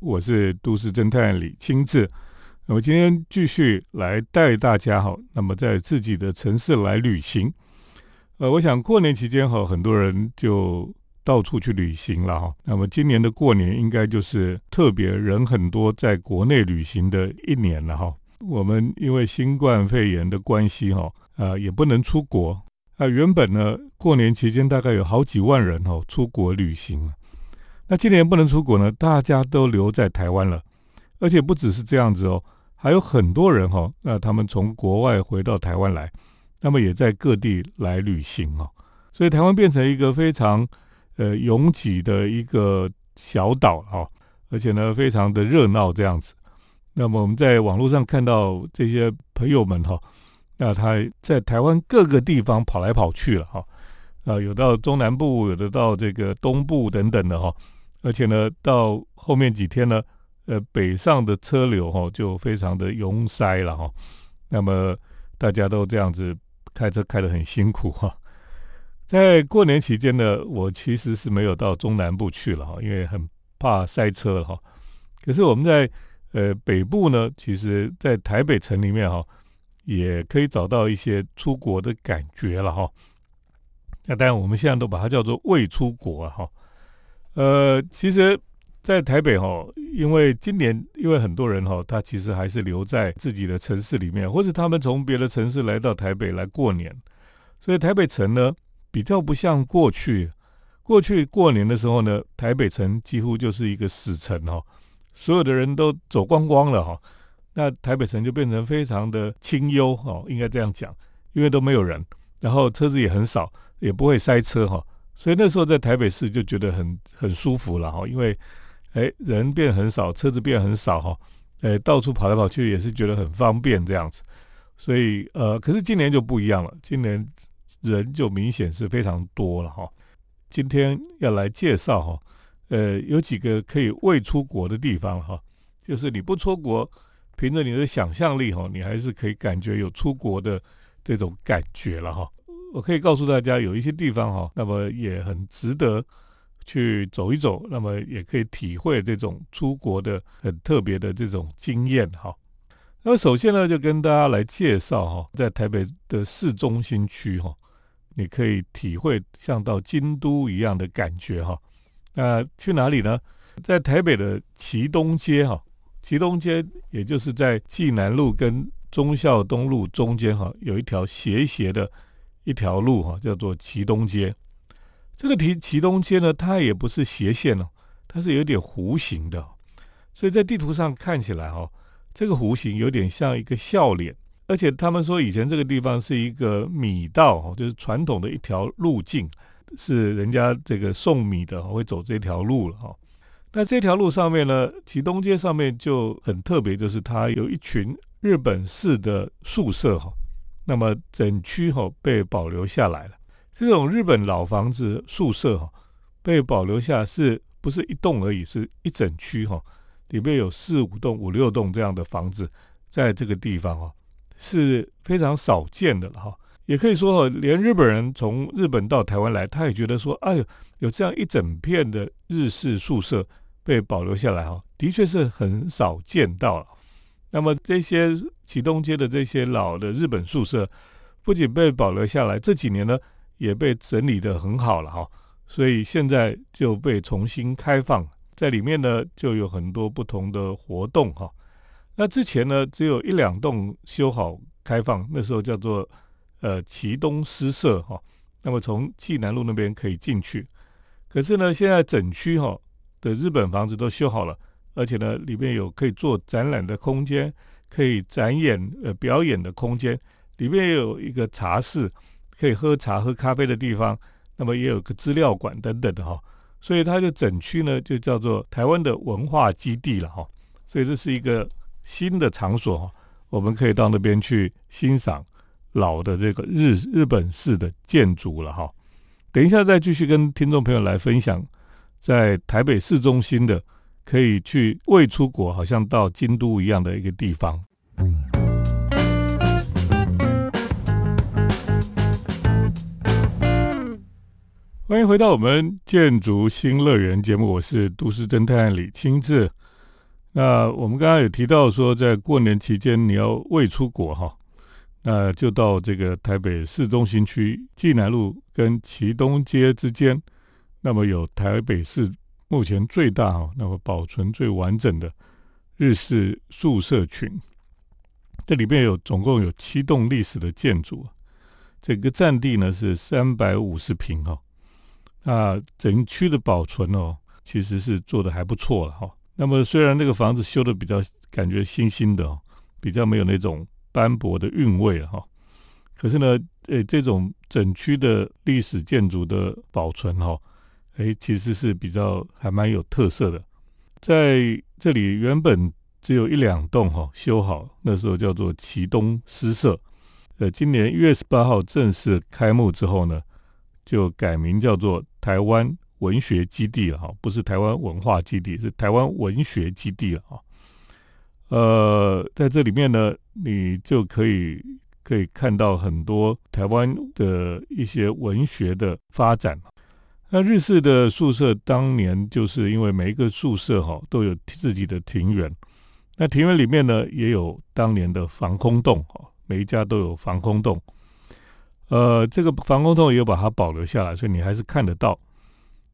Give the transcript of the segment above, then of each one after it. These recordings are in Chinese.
我是都市侦探李清志。那么今天继续来带大家哈，那么在自己的城市来旅行。呃，我想过年期间哈，很多人就到处去旅行了哈。那么今年的过年应该就是特别人很多，在国内旅行的一年了哈。我们因为新冠肺炎的关系哈，呃，也不能出国。啊原本呢，过年期间大概有好几万人哦出国旅行那今年不能出国呢，大家都留在台湾了，而且不只是这样子哦，还有很多人哈，那他们从国外回到台湾来，那么也在各地来旅行哦，所以台湾变成一个非常呃拥挤的一个小岛哈，而且呢非常的热闹这样子。那么我们在网络上看到这些朋友们哈，那他在台湾各个地方跑来跑去了哈，啊有到中南部，有的到这个东部等等的哈。而且呢，到后面几天呢，呃，北上的车流哈就非常的拥塞了哈。那么大家都这样子开车开得很辛苦哈。在过年期间呢，我其实是没有到中南部去了哈，因为很怕塞车哈。可是我们在呃北部呢，其实在台北城里面哈，也可以找到一些出国的感觉了哈。那当然我们现在都把它叫做未出国啊哈。呃，其实，在台北哈，因为今年因为很多人哈，他其实还是留在自己的城市里面，或是他们从别的城市来到台北来过年，所以台北城呢比较不像过去，过去过年的时候呢，台北城几乎就是一个死城哈，所有的人都走光光了哈，那台北城就变成非常的清幽哈，应该这样讲，因为都没有人，然后车子也很少，也不会塞车哈。所以那时候在台北市就觉得很很舒服了哈，因为哎人变很少，车子变很少哈，哎到处跑来跑去也是觉得很方便这样子。所以呃，可是今年就不一样了，今年人就明显是非常多了哈。今天要来介绍哈，呃有几个可以未出国的地方哈，就是你不出国，凭着你的想象力哈，你还是可以感觉有出国的这种感觉了哈。我可以告诉大家，有一些地方哈，那么也很值得去走一走，那么也可以体会这种出国的很特别的这种经验哈。那么首先呢，就跟大家来介绍哈，在台北的市中心区哈，你可以体会像到京都一样的感觉哈。那去哪里呢？在台北的旗东街哈，旗东街也就是在济南路跟忠孝东路中间哈，有一条斜斜的。一条路哈，叫做祁东街。这个提祁东街呢，它也不是斜线哦，它是有点弧形的，所以在地图上看起来哈，这个弧形有点像一个笑脸。而且他们说以前这个地方是一个米道，就是传统的一条路径，是人家这个送米的会走这条路了哈。那这条路上面呢，祁东街上面就很特别，就是它有一群日本式的宿舍哈。那么整区哈被保留下来了。这种日本老房子宿舍哈被保留下，是不是一栋而已？是一整区哈，里面有四五栋、五六栋这样的房子，在这个地方哈是非常少见的了哈。也可以说哈，连日本人从日本到台湾来，他也觉得说，哎呦，有这样一整片的日式宿舍被保留下来哈，的确是很少见到了。那么这些启东街的这些老的日本宿舍，不仅被保留下来，这几年呢也被整理的很好了哈，所以现在就被重新开放，在里面呢就有很多不同的活动哈。那之前呢只有一两栋修好开放，那时候叫做呃启东诗社哈，那么从济南路那边可以进去，可是呢现在整区哈的日本房子都修好了。而且呢，里面有可以做展览的空间，可以展演呃表演的空间，里面也有一个茶室，可以喝茶喝咖啡的地方，那么也有个资料馆等等的哈，所以它就整区呢就叫做台湾的文化基地了哈，所以这是一个新的场所哈，我们可以到那边去欣赏老的这个日日本式的建筑了哈，等一下再继续跟听众朋友来分享在台北市中心的。可以去未出国，好像到京都一样的一个地方。欢迎回到我们建筑新乐园节目，我是都市侦探李清志。那我们刚刚有提到说，在过年期间你要未出国哈，那就到这个台北市中心区济南路跟旗东街之间，那么有台北市目前最大哈，那么保存最完整的日式宿舍群，这里面有总共有七栋历史的建筑，整个占地呢是三百五十平哈，那整区的保存哦，其实是做的还不错了哈。那么虽然那个房子修的比较感觉新新的，比较没有那种斑驳的韵味了哈，可是呢，诶，这种整区的历史建筑的保存哈，诶，其实是比较还蛮有特色的。在这里原本只有一两栋哈修好，那时候叫做启东诗社，呃，今年一月十八号正式开幕之后呢，就改名叫做台湾。文学基地了哈，不是台湾文化基地，是台湾文学基地了哈。呃，在这里面呢，你就可以可以看到很多台湾的一些文学的发展。那日式的宿舍当年就是因为每一个宿舍哈都有自己的庭园，那庭园里面呢也有当年的防空洞哈，每一家都有防空洞。呃，这个防空洞也有把它保留下来，所以你还是看得到。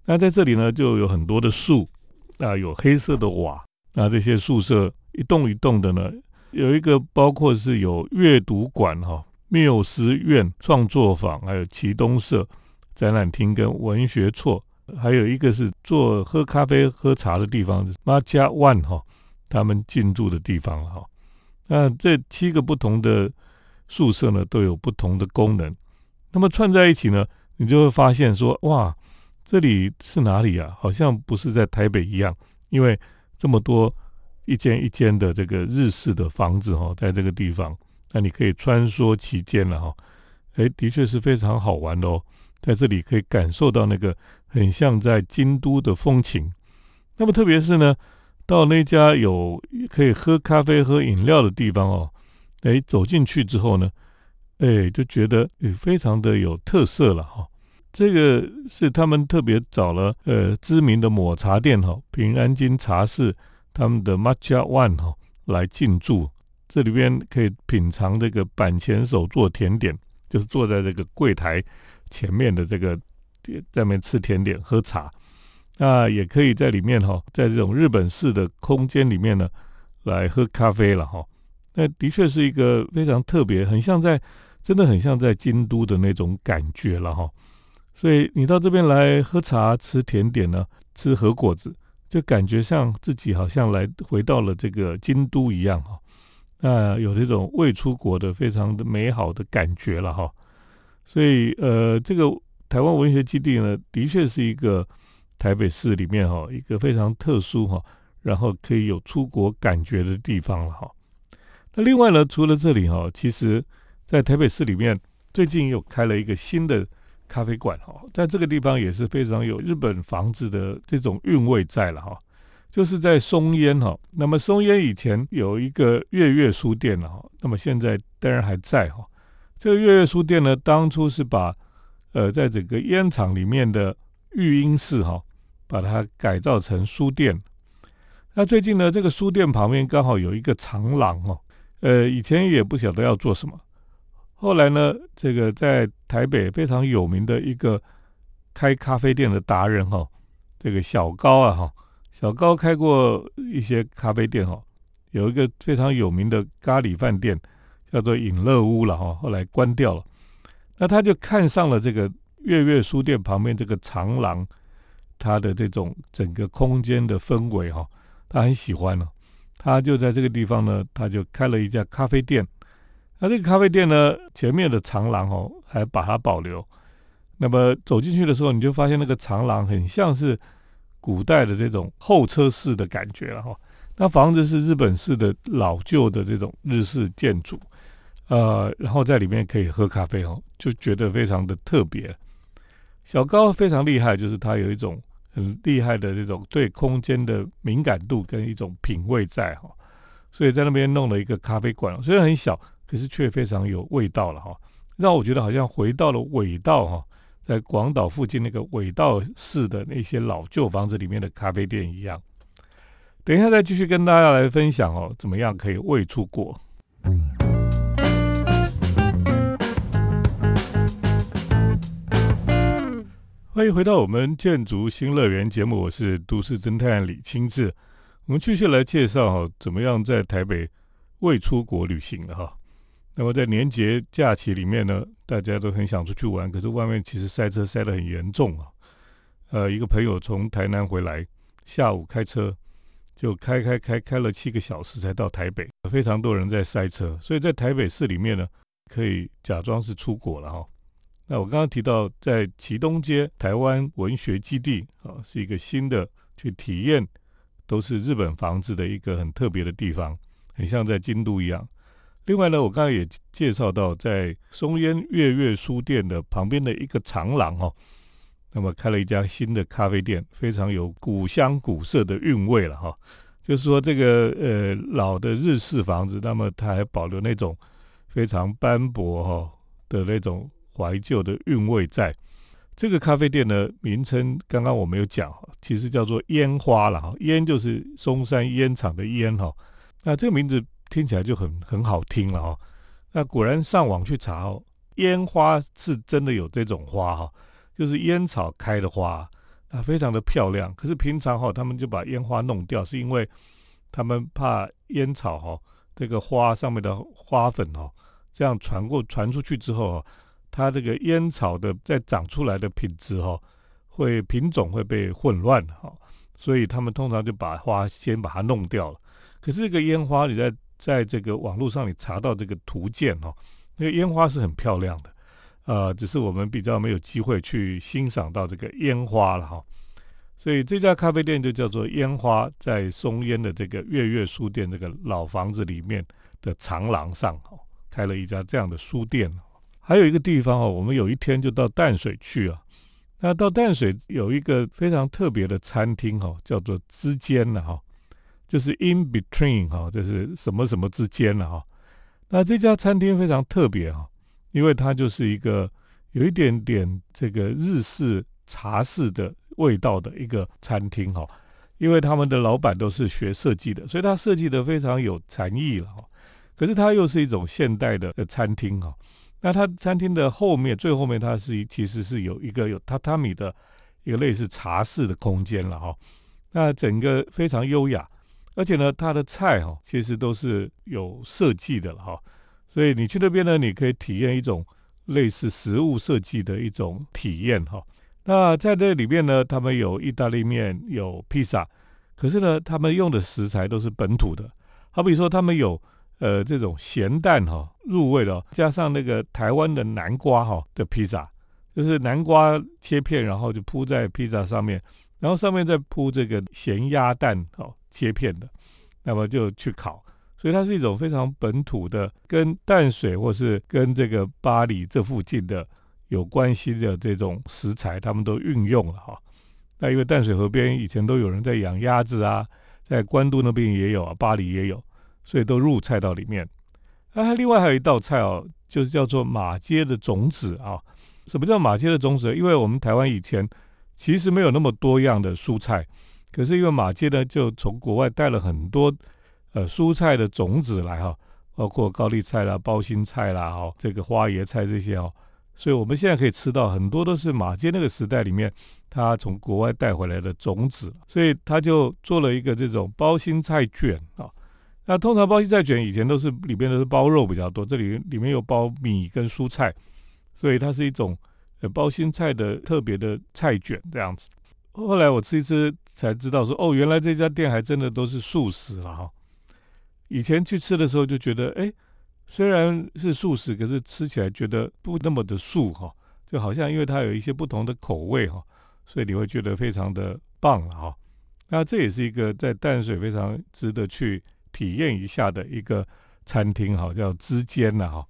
那在这里呢，就有很多的树，啊，有黑色的瓦，那这些宿舍一栋一栋的呢，有一个包括是有阅读馆哈、缪斯院创作坊，还有启东社展览厅跟文学厝，还有一个是做喝咖啡、喝茶的地方，马加万哈他们进驻的地方哈。那这七个不同的宿舍呢，都有不同的功能，那么串在一起呢，你就会发现说，哇。这里是哪里呀？好像不是在台北一样，因为这么多一间一间的这个日式的房子哈，在这个地方，那你可以穿梭其间了哈。哎，的确是非常好玩的哦，在这里可以感受到那个很像在京都的风情。那么特别是呢，到那家有可以喝咖啡、喝饮料的地方哦，哎，走进去之后呢，哎，就觉得也非常的有特色了哈。这个是他们特别找了呃知名的抹茶店哈平安金茶室他们的 Matcha One 哈来进驻，这里边可以品尝这个板前手做甜点，就是坐在这个柜台前面的这个在面吃甜点喝茶，那也可以在里面哈在这种日本式的空间里面呢来喝咖啡了哈，那的确是一个非常特别，很像在真的很像在京都的那种感觉了哈。所以你到这边来喝茶、吃甜点呢，吃和果子，就感觉像自己好像来回到了这个京都一样哈。那有这种未出国的非常的美好的感觉了哈。所以呃，这个台湾文学基地呢，的确是一个台北市里面哈一个非常特殊哈，然后可以有出国感觉的地方了哈。那另外呢，除了这里哈，其实在台北市里面最近又开了一个新的。咖啡馆哈，在这个地方也是非常有日本房子的这种韵味在了哈，就是在松烟哈。那么松烟以前有一个月月书店了哈，那么现在当然还在哈。这个月月书店呢，当初是把呃在整个烟厂里面的育婴室哈，把它改造成书店。那最近呢，这个书店旁边刚好有一个长廊哦，呃，以前也不晓得要做什么。后来呢，这个在台北非常有名的一个开咖啡店的达人哈，这个小高啊哈，小高开过一些咖啡店哈，有一个非常有名的咖喱饭店叫做隐乐屋了哈，后来关掉了。那他就看上了这个月月书店旁边这个长廊，它的这种整个空间的氛围哈，他很喜欢了，他就在这个地方呢，他就开了一家咖啡店。那这个咖啡店呢，前面的长廊哦，还把它保留。那么走进去的时候，你就发现那个长廊很像是古代的这种候车室的感觉了哈。那房子是日本式的老旧的这种日式建筑，呃，然后在里面可以喝咖啡哦，就觉得非常的特别。小高非常厉害，就是他有一种很厉害的这种对空间的敏感度跟一种品味在哈，所以在那边弄了一个咖啡馆，虽然很小。可是却非常有味道了哈，让我觉得好像回到了尾道哈，在广岛附近那个尾道市的那些老旧房子里面的咖啡店一样。等一下再继续跟大家来分享哦，怎么样可以未出国。欢迎回到我们建筑新乐园节目，我是都市侦探李清志。我们继续来介绍哈，怎么样在台北未出国旅行的哈。那么在年节假期里面呢，大家都很想出去玩，可是外面其实塞车塞得很严重啊。呃，一个朋友从台南回来，下午开车就开开开开了七个小时才到台北，非常多人在塞车，所以在台北市里面呢，可以假装是出国了哈。那我刚刚提到，在旗东街台湾文学基地啊，是一个新的去体验都是日本房子的一个很特别的地方，很像在京都一样。另外呢，我刚刚也介绍到，在松烟月月书店的旁边的一个长廊哈，那么开了一家新的咖啡店，非常有古香古色的韵味了哈。就是说，这个呃老的日式房子，那么它还保留那种非常斑驳哈的那种。怀旧的韵味在这个咖啡店的名称，刚刚我没有讲，其实叫做烟花了哈，烟就是松山烟厂的烟哈，那这个名字听起来就很很好听了哈。那果然上网去查哦，烟花是真的有这种花哈，就是烟草开的花，那非常的漂亮。可是平常哈，他们就把烟花弄掉，是因为他们怕烟草哈这个花上面的花粉哦，这样传过传出去之后。它这个烟草的在长出来的品质哈，会品种会被混乱哈，所以他们通常就把花先把它弄掉了。可是这个烟花，你在在这个网络上你查到这个图鉴哈，那个烟花是很漂亮的，呃，只是我们比较没有机会去欣赏到这个烟花了哈。所以这家咖啡店就叫做烟花，在松烟的这个月月书店这个老房子里面的长廊上哈，开了一家这样的书店。还有一个地方哦，我们有一天就到淡水去啊。那到淡水有一个非常特别的餐厅哈，叫做之间了哈，就是 in between 哈，就是什么什么之间了哈。那这家餐厅非常特别哈，因为它就是一个有一点点这个日式茶室的味道的一个餐厅哈。因为他们的老板都是学设计的，所以他设计的非常有禅意了哈。可是它又是一种现代的餐厅哈。那它餐厅的后面最后面，它是其实是有一个有榻榻米的一个类似茶室的空间了哈。那整个非常优雅，而且呢，它的菜哈其实都是有设计的了哈。所以你去那边呢，你可以体验一种类似食物设计的一种体验哈。那在这里面呢，他们有意大利面，有披萨，可是呢，他们用的食材都是本土的。好比说，他们有。呃，这种咸蛋哈入味的，加上那个台湾的南瓜哈的披萨，就是南瓜切片，然后就铺在披萨上面，然后上面再铺这个咸鸭蛋哦切片的，那么就去烤，所以它是一种非常本土的，跟淡水或是跟这个巴黎这附近的有关系的这种食材，他们都运用了哈。那因为淡水河边以前都有人在养鸭子啊，在关渡那边也有啊，巴黎也有。所以都入菜到里面，啊，另外还有一道菜哦，就是叫做马街的种子啊。什么叫马街的种子？因为我们台湾以前其实没有那么多样的蔬菜，可是因为马街呢，就从国外带了很多呃蔬菜的种子来哈，包括高丽菜啦、包心菜啦、哈这个花椰菜这些哦，所以我们现在可以吃到很多都是马街那个时代里面他从国外带回来的种子，所以他就做了一个这种包心菜卷啊。那通常包心菜卷以前都是里边都是包肉比较多，这里里面有包米跟蔬菜，所以它是一种呃包心菜的特别的菜卷这样子。后来我吃一吃才知道说，哦，原来这家店还真的都是素食了哈。以前去吃的时候就觉得，哎，虽然是素食，可是吃起来觉得不那么的素哈，就好像因为它有一些不同的口味哈，所以你会觉得非常的棒了哈。那这也是一个在淡水非常值得去。体验一下的一个餐厅，哈，叫之间呐，哈。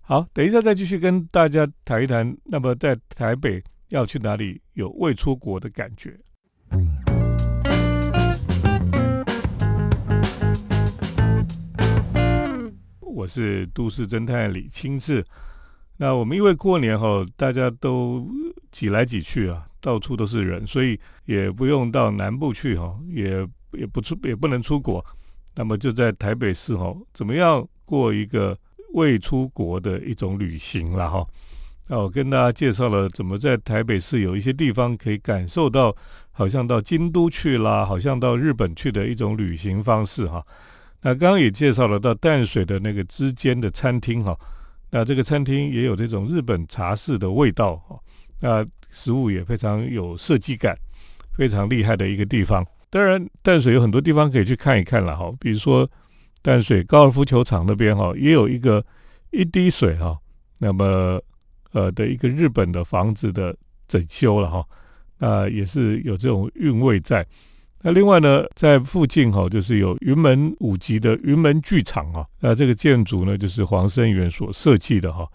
好，等一下再继续跟大家谈一谈。那么在台北要去哪里有未出国的感觉？我是都市侦探李清志。那我们因为过年哈，大家都挤来挤去啊，到处都是人，所以也不用到南部去哈，也。也不出也不能出国，那么就在台北市哈，怎么样过一个未出国的一种旅行了哈？那我跟大家介绍了怎么在台北市有一些地方可以感受到，好像到京都去啦，好像到日本去的一种旅行方式哈。那刚刚也介绍了到淡水的那个之间的餐厅哈，那这个餐厅也有这种日本茶室的味道哈，那食物也非常有设计感，非常厉害的一个地方。当然，淡水有很多地方可以去看一看了哈，比如说淡水高尔夫球场那边哈，也有一个一滴水哈，那么呃的一个日本的房子的整修了哈，那也是有这种韵味在。那另外呢，在附近哈，就是有云门舞集的云门剧场啊，那这个建筑呢，就是黄生源所设计的哈，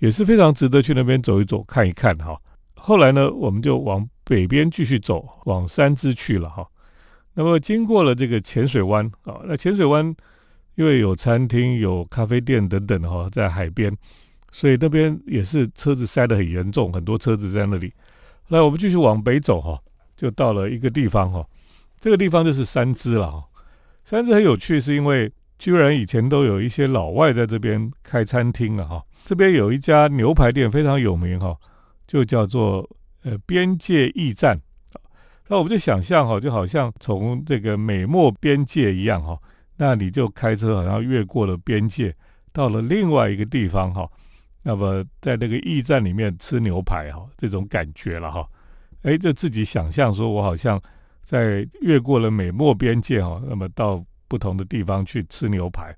也是非常值得去那边走一走、看一看哈。后来呢，我们就往北边继续走，往三支去了哈。那么经过了这个浅水湾啊，那浅水湾因为有餐厅、有咖啡店等等哈，在海边，所以那边也是车子塞得很严重，很多车子在那里。来，我们继续往北走哈，就到了一个地方哈。这个地方就是三支了哈，三支很有趣，是因为居然以前都有一些老外在这边开餐厅了哈。这边有一家牛排店非常有名哈，就叫做呃边界驿站。那我们就想象哈，就好像从这个美墨边界一样哈，那你就开车好像越过了边界，到了另外一个地方哈。那么在那个驿站里面吃牛排哈，这种感觉了哈。哎，就自己想象说，我好像。在越过了美墨边界哈，那么到不同的地方去吃牛排，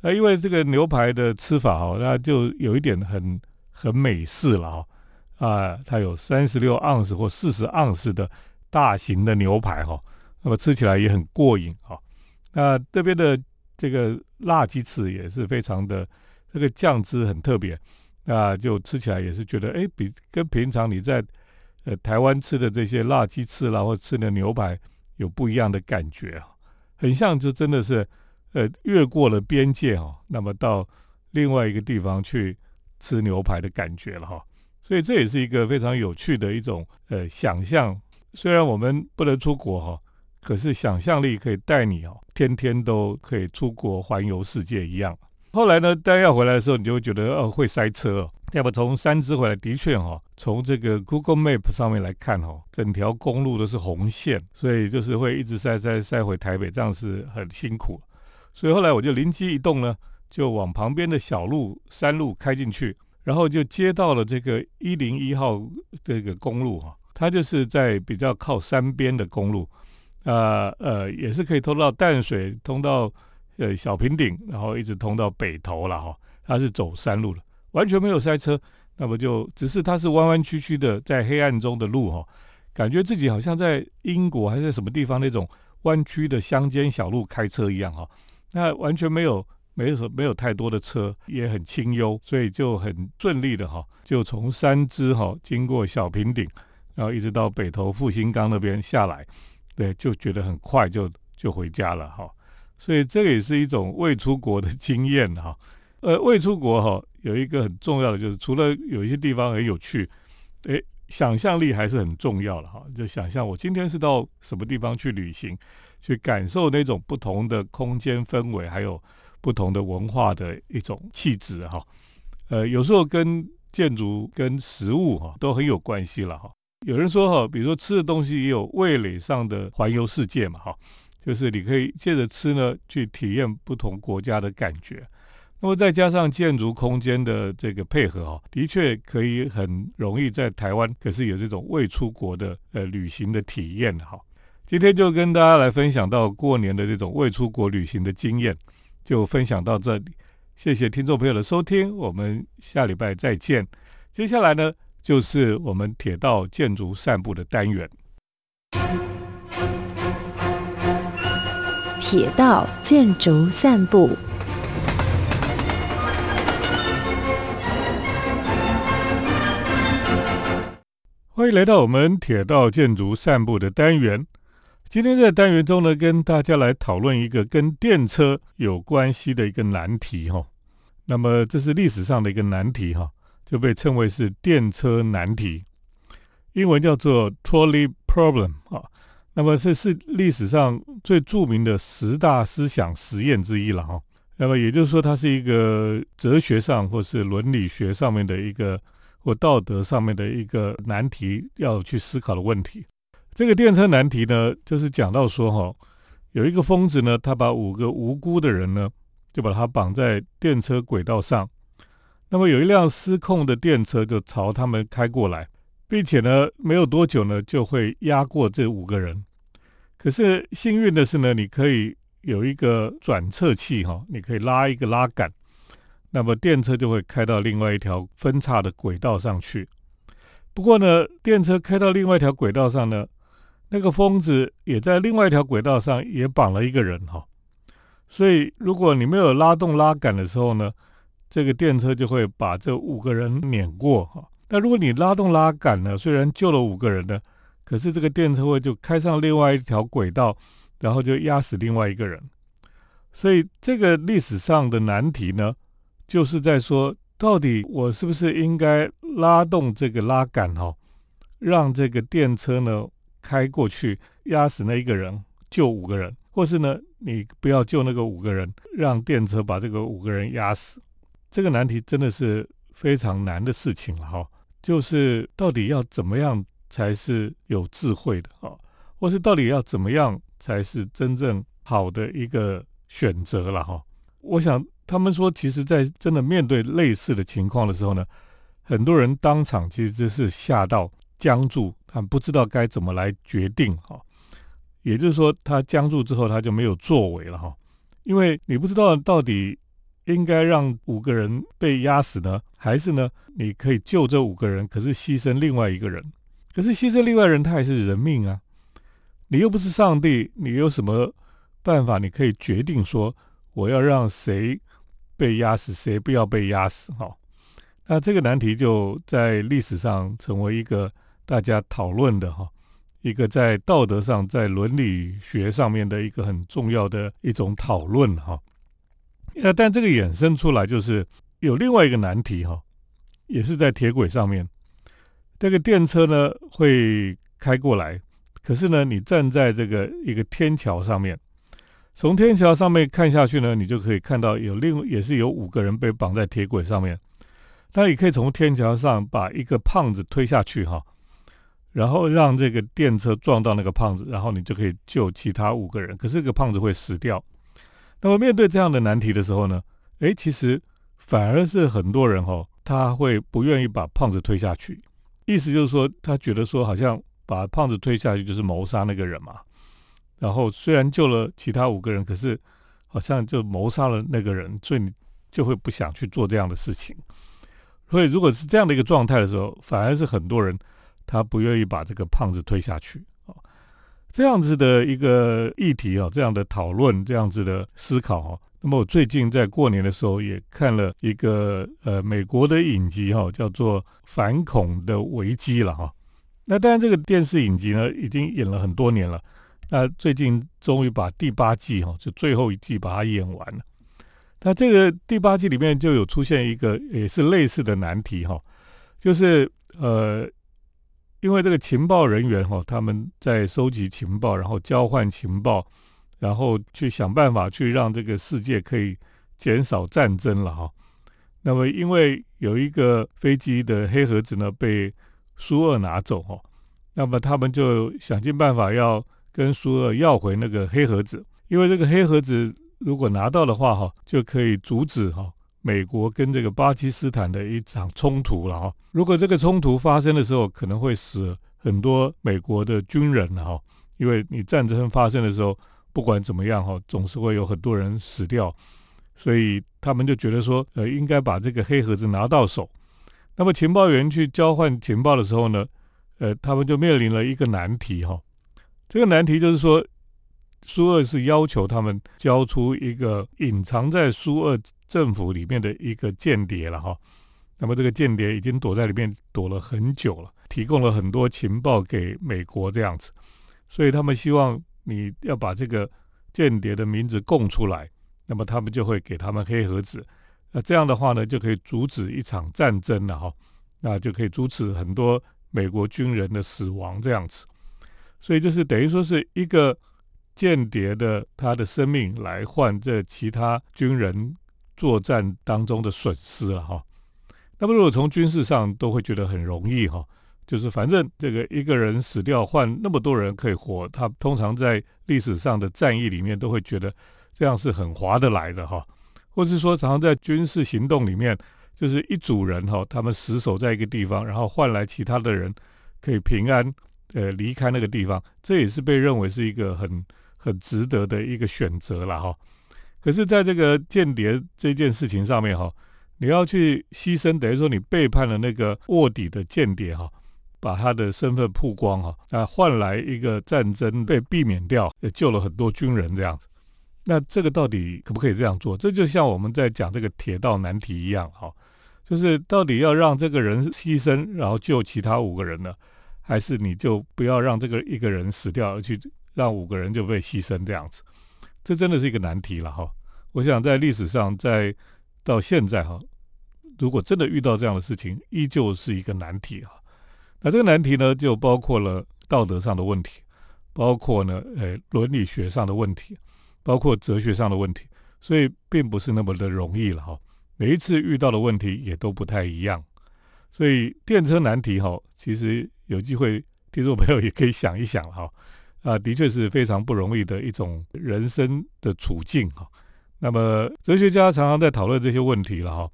那因为这个牛排的吃法哈，那就有一点很很美式了哈啊，它有三十六盎司或四十盎司的大型的牛排哈，那么吃起来也很过瘾哈。那这边的这个辣鸡翅也是非常的，这个酱汁很特别，那就吃起来也是觉得哎，比跟平常你在呃，台湾吃的这些辣鸡翅啦，或吃的牛排，有不一样的感觉啊，很像就真的是，呃，越过了边界哈，那么到另外一个地方去吃牛排的感觉了哈，所以这也是一个非常有趣的一种呃想象。虽然我们不能出国哈，可是想象力可以带你哦，天天都可以出国环游世界一样。后来呢，当要回来的时候，你就会觉得哦，会塞车。要不从三支回来，的确哈，从这个 Google Map 上面来看哈，整条公路都是红线，所以就是会一直塞塞塞回台北，这样是很辛苦。所以后来我就灵机一动呢，就往旁边的小路山路开进去，然后就接到了这个一零一号这个公路哈，它就是在比较靠山边的公路，呃呃，也是可以通到淡水，通到呃小平顶，然后一直通到北头了哈，它是走山路的。完全没有塞车，那么就只是它是弯弯曲曲的，在黑暗中的路哈，感觉自己好像在英国还是在什么地方那种弯曲的乡间小路开车一样哈。那完全没有没有没有太多的车，也很清幽，所以就很顺利的哈，就从山支哈经过小平顶，然后一直到北投复兴岗那边下来，对，就觉得很快就就回家了哈。所以这个也是一种未出国的经验哈。呃，未出国哈。有一个很重要的，就是除了有一些地方很有趣，诶，想象力还是很重要的哈。就想象我今天是到什么地方去旅行，去感受那种不同的空间氛围，还有不同的文化的一种气质哈。呃，有时候跟建筑、跟食物哈都很有关系了哈。有人说哈，比如说吃的东西也有味蕾上的环游世界嘛哈，就是你可以借着吃呢去体验不同国家的感觉。那么再加上建筑空间的这个配合哈，的确可以很容易在台湾，可是有这种未出国的呃旅行的体验哈。今天就跟大家来分享到过年的这种未出国旅行的经验，就分享到这里。谢谢听众朋友的收听，我们下礼拜再见。接下来呢，就是我们铁道建筑散步的单元。铁道建筑散步。欢迎来到我们铁道建筑散步的单元。今天在单元中呢，跟大家来讨论一个跟电车有关系的一个难题哈。那么这是历史上的一个难题哈，就被称为是电车难题，英文叫做 trolley problem 啊。那么这是历史上最著名的十大思想实验之一了哈。那么也就是说，它是一个哲学上或是伦理学上面的一个或道德上面的一个难题要去思考的问题。这个电车难题呢，就是讲到说哈，有一个疯子呢，他把五个无辜的人呢，就把他绑在电车轨道上。那么有一辆失控的电车就朝他们开过来，并且呢，没有多久呢，就会压过这五个人。可是幸运的是呢，你可以有一个转侧器哈，你可以拉一个拉杆，那么电车就会开到另外一条分叉的轨道上去。不过呢，电车开到另外一条轨道上呢，那个疯子也在另外一条轨道上也绑了一个人哈。所以如果你没有拉动拉杆的时候呢，这个电车就会把这五个人碾过哈。那如果你拉动拉杆呢，虽然救了五个人呢，可是这个电车会就开上另外一条轨道，然后就压死另外一个人。所以这个历史上的难题呢，就是在说，到底我是不是应该拉动这个拉杆哈，让这个电车呢开过去压死那一个人，救五个人，或是呢你不要救那个五个人，让电车把这个五个人压死。这个难题真的是非常难的事情了哈，就是到底要怎么样才是有智慧的哈，或是到底要怎么样才是真正好的一个选择了哈？我想他们说，其实，在真的面对类似的情况的时候呢，很多人当场其实就是吓到僵住，他不知道该怎么来决定哈。也就是说，他僵住之后，他就没有作为了哈，因为你不知道到底。应该让五个人被压死呢，还是呢？你可以救这五个人，可是牺牲另外一个人。可是牺牲另外人，他还是人命啊！你又不是上帝，你有什么办法？你可以决定说，我要让谁被压死，谁不要被压死？哈，那这个难题就在历史上成为一个大家讨论的哈，一个在道德上、在伦理学上面的一个很重要的一种讨论哈。那但这个衍生出来就是有另外一个难题哈，也是在铁轨上面，这个电车呢会开过来，可是呢你站在这个一个天桥上面，从天桥上面看下去呢，你就可以看到有另也是有五个人被绑在铁轨上面，那你可以从天桥上把一个胖子推下去哈，然后让这个电车撞到那个胖子，然后你就可以救其他五个人，可是这个胖子会死掉。那么面对这样的难题的时候呢，诶，其实反而是很多人哈，他会不愿意把胖子推下去，意思就是说，他觉得说好像把胖子推下去就是谋杀那个人嘛。然后虽然救了其他五个人，可是好像就谋杀了那个人，所以你就会不想去做这样的事情。所以如果是这样的一个状态的时候，反而是很多人他不愿意把这个胖子推下去。这样子的一个议题啊，这样的讨论，这样子的思考哈。那么我最近在过年的时候也看了一个呃美国的影集哈，叫做《反恐的危机》了哈。那当然这个电视影集呢已经演了很多年了，那最近终于把第八季哈，就最后一季把它演完了。那这个第八季里面就有出现一个也是类似的难题哈，就是呃。因为这个情报人员哈，他们在收集情报，然后交换情报，然后去想办法去让这个世界可以减少战争了哈。那么因为有一个飞机的黑盒子呢被苏俄拿走哈，那么他们就想尽办法要跟苏俄要回那个黑盒子，因为这个黑盒子如果拿到的话哈，就可以阻止哈。美国跟这个巴基斯坦的一场冲突了哈，如果这个冲突发生的时候，可能会死很多美国的军人哈，因为你战争发生的时候，不管怎么样哈，总是会有很多人死掉，所以他们就觉得说，呃，应该把这个黑盒子拿到手。那么情报员去交换情报的时候呢，呃，他们就面临了一个难题哈，这个难题就是说。苏二是要求他们交出一个隐藏在苏二政府里面的一个间谍了哈，那么这个间谍已经躲在里面躲了很久了，提供了很多情报给美国这样子，所以他们希望你要把这个间谍的名字供出来，那么他们就会给他们黑盒子，那这样的话呢，就可以阻止一场战争了哈，那就可以阻止很多美国军人的死亡这样子。所以就是等于说是一个间谍的他的生命来换这其他军人作战当中的损失了哈。那么如果从军事上都会觉得很容易哈，就是反正这个一个人死掉换那么多人可以活，他通常在历史上的战役里面都会觉得这样是很划得来的哈，或是说常常在军事行动里面，就是一组人哈，他们死守在一个地方，然后换来其他的人可以平安呃离开那个地方，这也是被认为是一个很很值得的一个选择了哈。可是，在这个间谍这件事情上面哈。你要去牺牲，等于说你背叛了那个卧底的间谍哈，把他的身份曝光哈，那换来一个战争被避免掉，也救了很多军人这样子。那这个到底可不可以这样做？这就像我们在讲这个铁道难题一样哈，就是到底要让这个人牺牲，然后救其他五个人呢，还是你就不要让这个一个人死掉，而去让五个人就被牺牲这样子？这真的是一个难题了哈。我想在历史上，在到现在哈。如果真的遇到这样的事情，依旧是一个难题啊。那这个难题呢，就包括了道德上的问题，包括呢，呃，伦理学上的问题，包括哲学上的问题，所以并不是那么的容易了哈。每一次遇到的问题也都不太一样，所以电车难题哈，其实有机会听众朋友也可以想一想哈。啊，的确是非常不容易的一种人生的处境哈。那么哲学家常常在讨论这些问题了哈。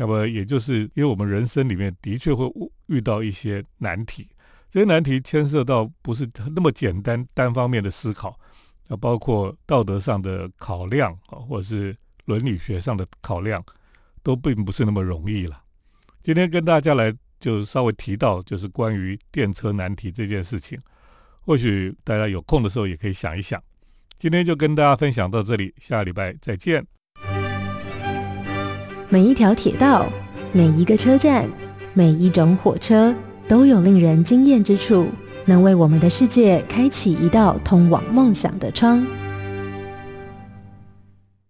那么，也就是因为我们人生里面的确会遇到一些难题，这些难题牵涉到不是那么简单单方面的思考，啊，包括道德上的考量啊，或者是伦理学上的考量，都并不是那么容易了。今天跟大家来就稍微提到，就是关于电车难题这件事情，或许大家有空的时候也可以想一想。今天就跟大家分享到这里，下个礼拜再见。每一条铁道，每一个车站，每一种火车，都有令人惊艳之处，能为我们的世界开启一道通往梦想的窗。